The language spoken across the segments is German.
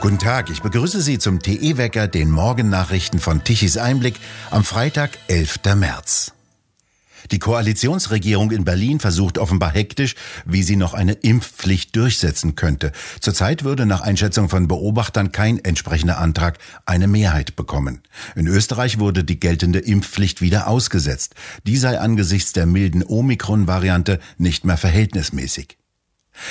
Guten Tag, ich begrüße Sie zum TE-Wecker, den Morgennachrichten von Tichys Einblick am Freitag, 11. März. Die Koalitionsregierung in Berlin versucht offenbar hektisch, wie sie noch eine Impfpflicht durchsetzen könnte. Zurzeit würde nach Einschätzung von Beobachtern kein entsprechender Antrag eine Mehrheit bekommen. In Österreich wurde die geltende Impfpflicht wieder ausgesetzt. Die sei angesichts der milden Omikron-Variante nicht mehr verhältnismäßig.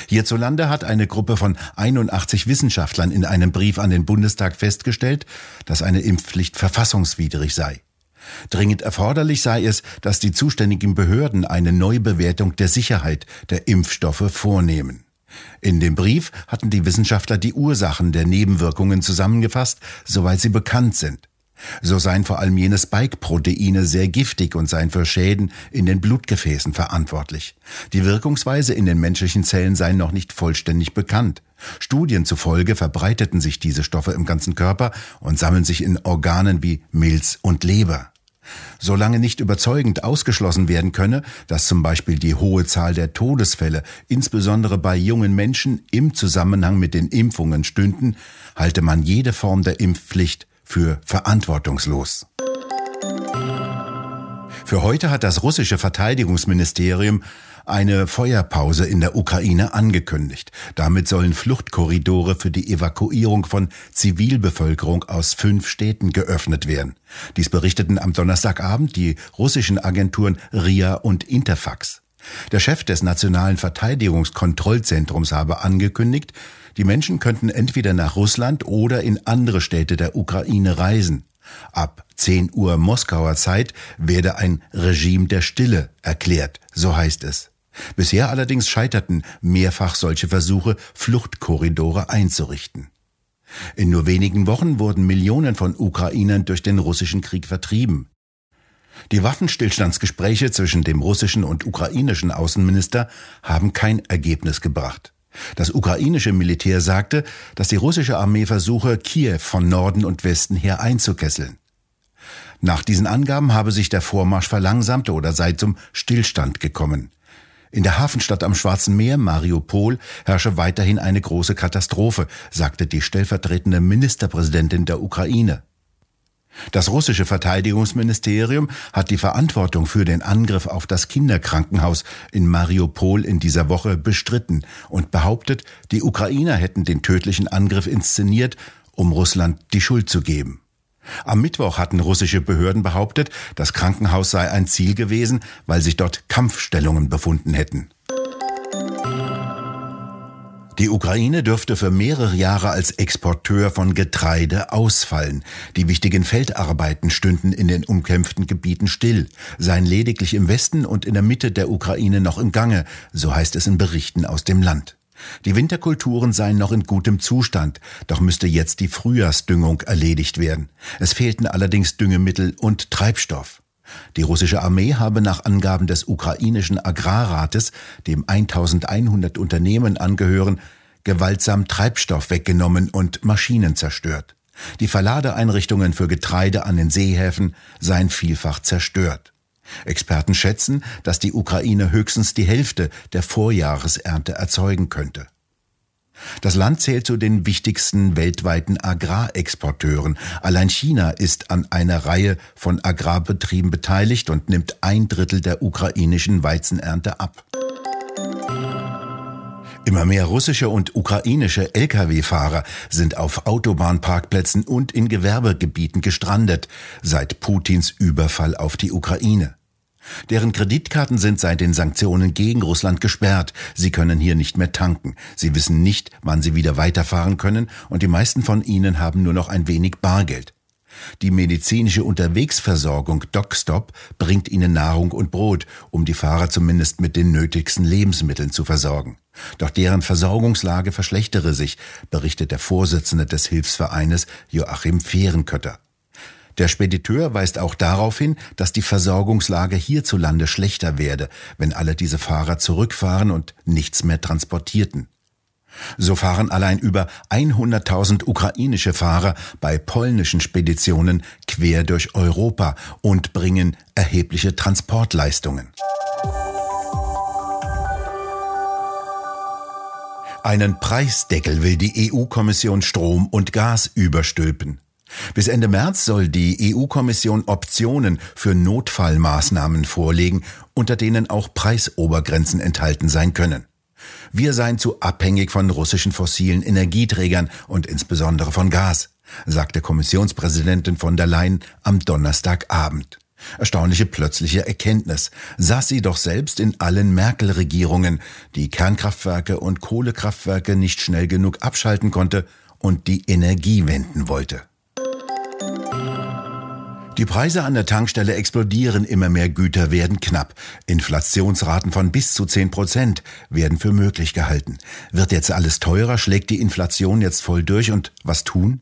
Hierzulande hat eine Gruppe von 81 Wissenschaftlern in einem Brief an den Bundestag festgestellt, dass eine Impfpflicht verfassungswidrig sei. Dringend erforderlich sei es, dass die zuständigen Behörden eine Neubewertung der Sicherheit der Impfstoffe vornehmen. In dem Brief hatten die Wissenschaftler die Ursachen der Nebenwirkungen zusammengefasst, soweit sie bekannt sind. So seien vor allem jene Spike-Proteine sehr giftig und seien für Schäden in den Blutgefäßen verantwortlich. Die Wirkungsweise in den menschlichen Zellen sei noch nicht vollständig bekannt. Studien zufolge verbreiteten sich diese Stoffe im ganzen Körper und sammeln sich in Organen wie Milz und Leber. Solange nicht überzeugend ausgeschlossen werden könne, dass zum Beispiel die hohe Zahl der Todesfälle, insbesondere bei jungen Menschen, im Zusammenhang mit den Impfungen stünden, halte man jede Form der Impfpflicht für verantwortungslos. Für heute hat das russische Verteidigungsministerium eine Feuerpause in der Ukraine angekündigt. Damit sollen Fluchtkorridore für die Evakuierung von Zivilbevölkerung aus fünf Städten geöffnet werden. Dies berichteten am Donnerstagabend die russischen Agenturen RIA und Interfax. Der Chef des Nationalen Verteidigungskontrollzentrums habe angekündigt, die Menschen könnten entweder nach Russland oder in andere Städte der Ukraine reisen. Ab 10 Uhr Moskauer Zeit werde ein Regime der Stille erklärt, so heißt es. Bisher allerdings scheiterten mehrfach solche Versuche, Fluchtkorridore einzurichten. In nur wenigen Wochen wurden Millionen von Ukrainern durch den russischen Krieg vertrieben. Die Waffenstillstandsgespräche zwischen dem russischen und ukrainischen Außenminister haben kein Ergebnis gebracht. Das ukrainische Militär sagte, dass die russische Armee versuche, Kiew von Norden und Westen her einzukesseln. Nach diesen Angaben habe sich der Vormarsch verlangsamt oder sei zum Stillstand gekommen. In der Hafenstadt am Schwarzen Meer, Mariupol, herrsche weiterhin eine große Katastrophe, sagte die stellvertretende Ministerpräsidentin der Ukraine. Das russische Verteidigungsministerium hat die Verantwortung für den Angriff auf das Kinderkrankenhaus in Mariupol in dieser Woche bestritten und behauptet, die Ukrainer hätten den tödlichen Angriff inszeniert, um Russland die Schuld zu geben. Am Mittwoch hatten russische Behörden behauptet, das Krankenhaus sei ein Ziel gewesen, weil sich dort Kampfstellungen befunden hätten. Die Ukraine dürfte für mehrere Jahre als Exporteur von Getreide ausfallen. Die wichtigen Feldarbeiten stünden in den umkämpften Gebieten still, seien lediglich im Westen und in der Mitte der Ukraine noch im Gange, so heißt es in Berichten aus dem Land. Die Winterkulturen seien noch in gutem Zustand, doch müsste jetzt die Frühjahrsdüngung erledigt werden. Es fehlten allerdings Düngemittel und Treibstoff. Die russische Armee habe nach Angaben des ukrainischen Agrarrates, dem 1100 Unternehmen angehören, gewaltsam Treibstoff weggenommen und Maschinen zerstört. Die Verladeeinrichtungen für Getreide an den Seehäfen seien vielfach zerstört. Experten schätzen, dass die Ukraine höchstens die Hälfte der Vorjahresernte erzeugen könnte. Das Land zählt zu den wichtigsten weltweiten Agrarexporteuren. Allein China ist an einer Reihe von Agrarbetrieben beteiligt und nimmt ein Drittel der ukrainischen Weizenernte ab. Immer mehr russische und ukrainische Lkw-Fahrer sind auf Autobahnparkplätzen und in Gewerbegebieten gestrandet seit Putins Überfall auf die Ukraine. Deren Kreditkarten sind seit den Sanktionen gegen Russland gesperrt. Sie können hier nicht mehr tanken. Sie wissen nicht, wann sie wieder weiterfahren können und die meisten von ihnen haben nur noch ein wenig Bargeld. Die medizinische Unterwegsversorgung DocStop bringt ihnen Nahrung und Brot, um die Fahrer zumindest mit den nötigsten Lebensmitteln zu versorgen. Doch deren Versorgungslage verschlechtere sich, berichtet der Vorsitzende des Hilfsvereines Joachim Fehrenkötter. Der Spediteur weist auch darauf hin, dass die Versorgungslage hierzulande schlechter werde, wenn alle diese Fahrer zurückfahren und nichts mehr transportierten. So fahren allein über 100.000 ukrainische Fahrer bei polnischen Speditionen quer durch Europa und bringen erhebliche Transportleistungen. Einen Preisdeckel will die EU-Kommission Strom und Gas überstülpen. Bis Ende März soll die EU-Kommission Optionen für Notfallmaßnahmen vorlegen, unter denen auch Preisobergrenzen enthalten sein können. Wir seien zu abhängig von russischen fossilen Energieträgern und insbesondere von Gas, sagte Kommissionspräsidentin von der Leyen am Donnerstagabend. Erstaunliche plötzliche Erkenntnis. Saß sie doch selbst in allen Merkel-Regierungen, die Kernkraftwerke und Kohlekraftwerke nicht schnell genug abschalten konnte und die Energie wenden wollte. Die Preise an der Tankstelle explodieren, immer mehr Güter werden knapp. Inflationsraten von bis zu 10 Prozent werden für möglich gehalten. Wird jetzt alles teurer, schlägt die Inflation jetzt voll durch und was tun?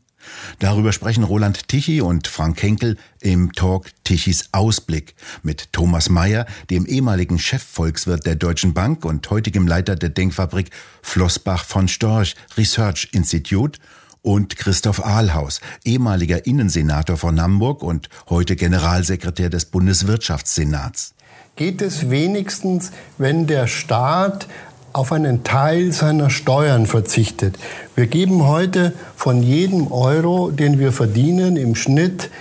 Darüber sprechen Roland Tichy und Frank Henkel im Talk Tichys Ausblick mit Thomas Mayer, dem ehemaligen Chefvolkswirt der Deutschen Bank und heutigem Leiter der Denkfabrik Flossbach von Storch Research Institute und Christoph Ahlhaus, ehemaliger Innensenator von Hamburg und heute Generalsekretär des Bundeswirtschaftssenats. Geht es wenigstens, wenn der Staat auf einen Teil seiner Steuern verzichtet. Wir geben heute von jedem Euro, den wir verdienen, im Schnitt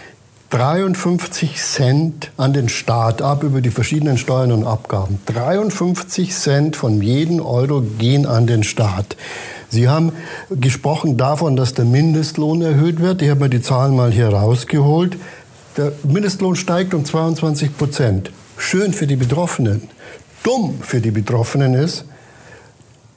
53 Cent an den Staat ab über die verschiedenen Steuern und Abgaben. 53 Cent von jedem Euro gehen an den Staat. Sie haben gesprochen davon, dass der Mindestlohn erhöht wird. Ich habe mir die Zahlen mal hier rausgeholt. Der Mindestlohn steigt um 22 Prozent. Schön für die Betroffenen. Dumm für die Betroffenen ist,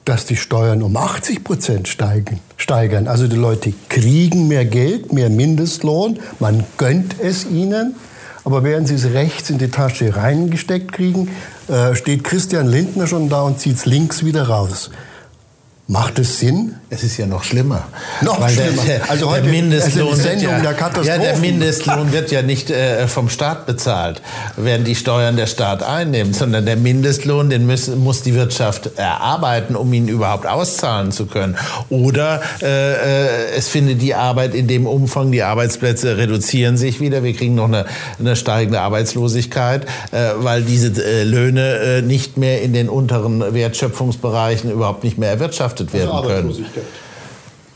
dass die Steuern um 80 Prozent steigen, steigern. Also die Leute kriegen mehr Geld, mehr Mindestlohn, man gönnt es ihnen. Aber während sie es rechts in die Tasche reingesteckt kriegen, äh, steht Christian Lindner schon da und zieht es links wieder raus. Macht es Sinn? Es ist ja noch schlimmer. Noch Weil schlimmer. Der, also heute der Mindestlohn ist Sendung ja, der Katastrophe. Ja, der Mindestlohn wird ja nicht äh, vom Staat bezahlt, werden die Steuern der Staat einnimmt, sondern der Mindestlohn, den muss, muss die Wirtschaft erarbeiten, um ihn überhaupt auszahlen zu können. Oder äh, äh, es findet die Arbeit in dem Umfang, die Arbeitsplätze reduzieren sich wieder. Wir kriegen noch eine, eine steigende Arbeitslosigkeit, äh, weil diese äh, Löhne äh, nicht mehr in den unteren Wertschöpfungsbereichen überhaupt nicht mehr erwirtschaftet verhaftet werden also können.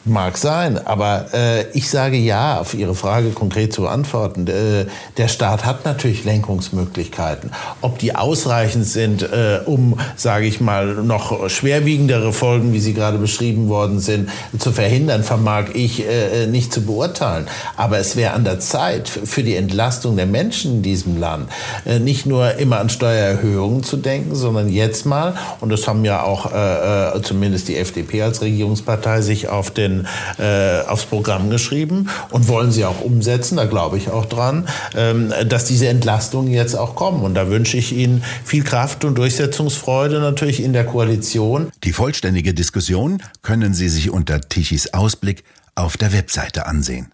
Mag sein, aber äh, ich sage ja, auf Ihre Frage konkret zu antworten. Äh, der Staat hat natürlich Lenkungsmöglichkeiten. Ob die ausreichend sind, äh, um, sage ich mal, noch schwerwiegendere Folgen, wie sie gerade beschrieben worden sind, zu verhindern, vermag ich äh, nicht zu beurteilen. Aber es wäre an der Zeit für die Entlastung der Menschen in diesem Land, äh, nicht nur immer an Steuererhöhungen zu denken, sondern jetzt mal, und das haben ja auch äh, äh zumindest die FDP als Regierungspartei sich auf den äh, aufs Programm geschrieben und wollen sie auch umsetzen, da glaube ich auch dran, ähm, dass diese Entlastungen jetzt auch kommen. Und da wünsche ich Ihnen viel Kraft und Durchsetzungsfreude natürlich in der Koalition. Die vollständige Diskussion können Sie sich unter Tichys Ausblick auf der Webseite ansehen.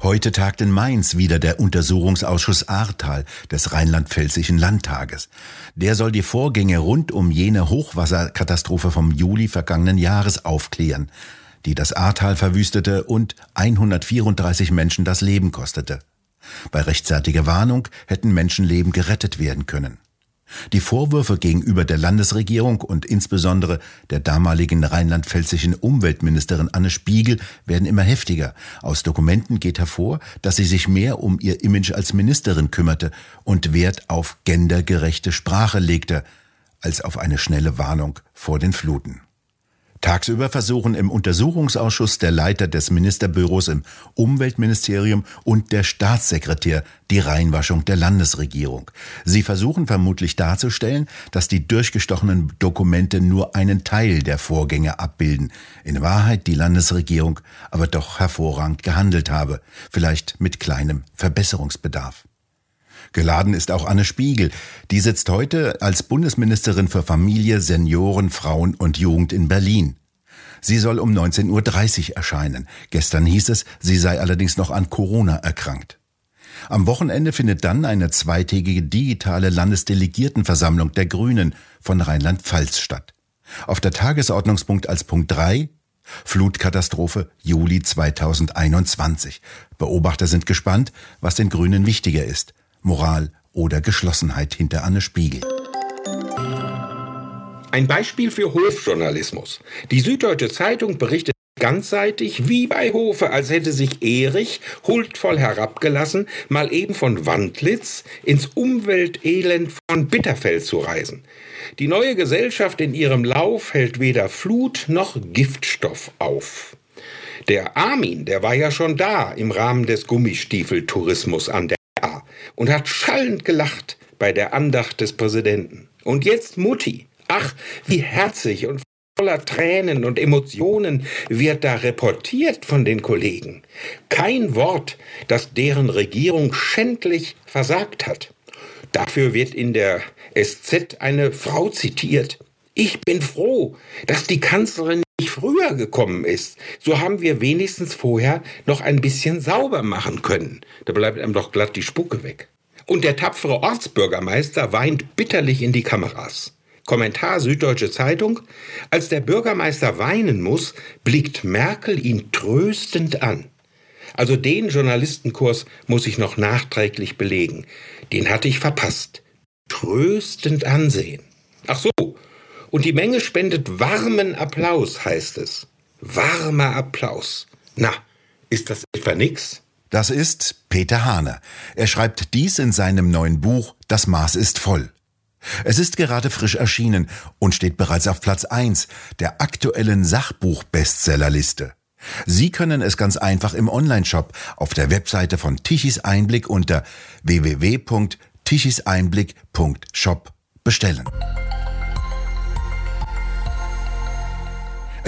Heute tagt in Mainz wieder der Untersuchungsausschuss Ahrtal des Rheinland-Pfälzischen Landtages. Der soll die Vorgänge rund um jene Hochwasserkatastrophe vom Juli vergangenen Jahres aufklären, die das Ahrtal verwüstete und 134 Menschen das Leben kostete. Bei rechtzeitiger Warnung hätten Menschenleben gerettet werden können. Die Vorwürfe gegenüber der Landesregierung und insbesondere der damaligen rheinland-pfälzischen Umweltministerin Anne Spiegel werden immer heftiger. Aus Dokumenten geht hervor, dass sie sich mehr um ihr Image als Ministerin kümmerte und Wert auf gendergerechte Sprache legte, als auf eine schnelle Warnung vor den Fluten. Tagsüber versuchen im Untersuchungsausschuss der Leiter des Ministerbüros im Umweltministerium und der Staatssekretär die Reinwaschung der Landesregierung. Sie versuchen vermutlich darzustellen, dass die durchgestochenen Dokumente nur einen Teil der Vorgänge abbilden, in Wahrheit die Landesregierung aber doch hervorragend gehandelt habe, vielleicht mit kleinem Verbesserungsbedarf. Geladen ist auch Anne Spiegel. Die sitzt heute als Bundesministerin für Familie, Senioren, Frauen und Jugend in Berlin. Sie soll um 19.30 Uhr erscheinen. Gestern hieß es, sie sei allerdings noch an Corona erkrankt. Am Wochenende findet dann eine zweitägige digitale Landesdelegiertenversammlung der Grünen von Rheinland-Pfalz statt. Auf der Tagesordnungspunkt als Punkt 3 Flutkatastrophe Juli 2021. Beobachter sind gespannt, was den Grünen wichtiger ist. Moral oder Geschlossenheit hinter Anne Spiegel. Ein Beispiel für Hofjournalismus. Die Süddeutsche Zeitung berichtet ganzseitig wie bei Hofe, als hätte sich Erich, huldvoll herabgelassen, mal eben von Wandlitz ins Umweltelend von Bitterfeld zu reisen. Die neue Gesellschaft in ihrem Lauf hält weder Flut noch Giftstoff auf. Der Armin, der war ja schon da im Rahmen des Gummistiefeltourismus an der und hat schallend gelacht bei der Andacht des Präsidenten. Und jetzt Mutti. Ach, wie herzig und voller Tränen und Emotionen wird da reportiert von den Kollegen. Kein Wort, das deren Regierung schändlich versagt hat. Dafür wird in der SZ eine Frau zitiert. Ich bin froh, dass die Kanzlerin früher gekommen ist. So haben wir wenigstens vorher noch ein bisschen sauber machen können. Da bleibt einem doch glatt die Spucke weg. Und der tapfere Ortsbürgermeister weint bitterlich in die Kameras. Kommentar Süddeutsche Zeitung. Als der Bürgermeister weinen muss, blickt Merkel ihn tröstend an. Also den Journalistenkurs muss ich noch nachträglich belegen. Den hatte ich verpasst. Tröstend ansehen. Und die Menge spendet warmen Applaus, heißt es. Warmer Applaus. Na, ist das etwa nix? Das ist Peter Hahner. Er schreibt dies in seinem neuen Buch Das Maß ist voll. Es ist gerade frisch erschienen und steht bereits auf Platz 1 der aktuellen Sachbuch-Bestsellerliste. Sie können es ganz einfach im Onlineshop auf der Webseite von Tichys Einblick unter www.tichiseinblick.shop bestellen.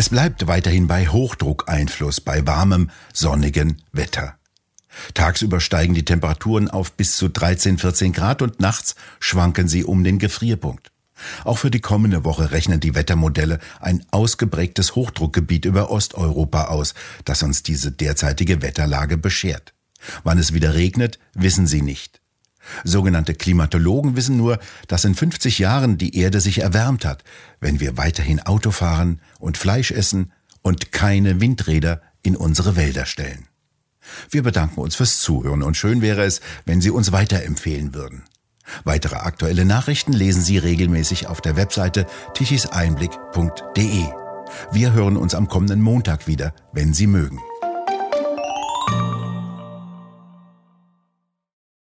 Es bleibt weiterhin bei Hochdruckeinfluss bei warmem, sonnigen Wetter. Tagsüber steigen die Temperaturen auf bis zu 13, 14 Grad und nachts schwanken sie um den Gefrierpunkt. Auch für die kommende Woche rechnen die Wettermodelle ein ausgeprägtes Hochdruckgebiet über Osteuropa aus, das uns diese derzeitige Wetterlage beschert. Wann es wieder regnet, wissen sie nicht. Sogenannte Klimatologen wissen nur, dass in 50 Jahren die Erde sich erwärmt hat, wenn wir weiterhin Auto fahren und Fleisch essen und keine Windräder in unsere Wälder stellen. Wir bedanken uns fürs Zuhören und schön wäre es, wenn Sie uns weiterempfehlen würden. Weitere aktuelle Nachrichten lesen Sie regelmäßig auf der Webseite tichiseinblick.de. Wir hören uns am kommenden Montag wieder, wenn Sie mögen.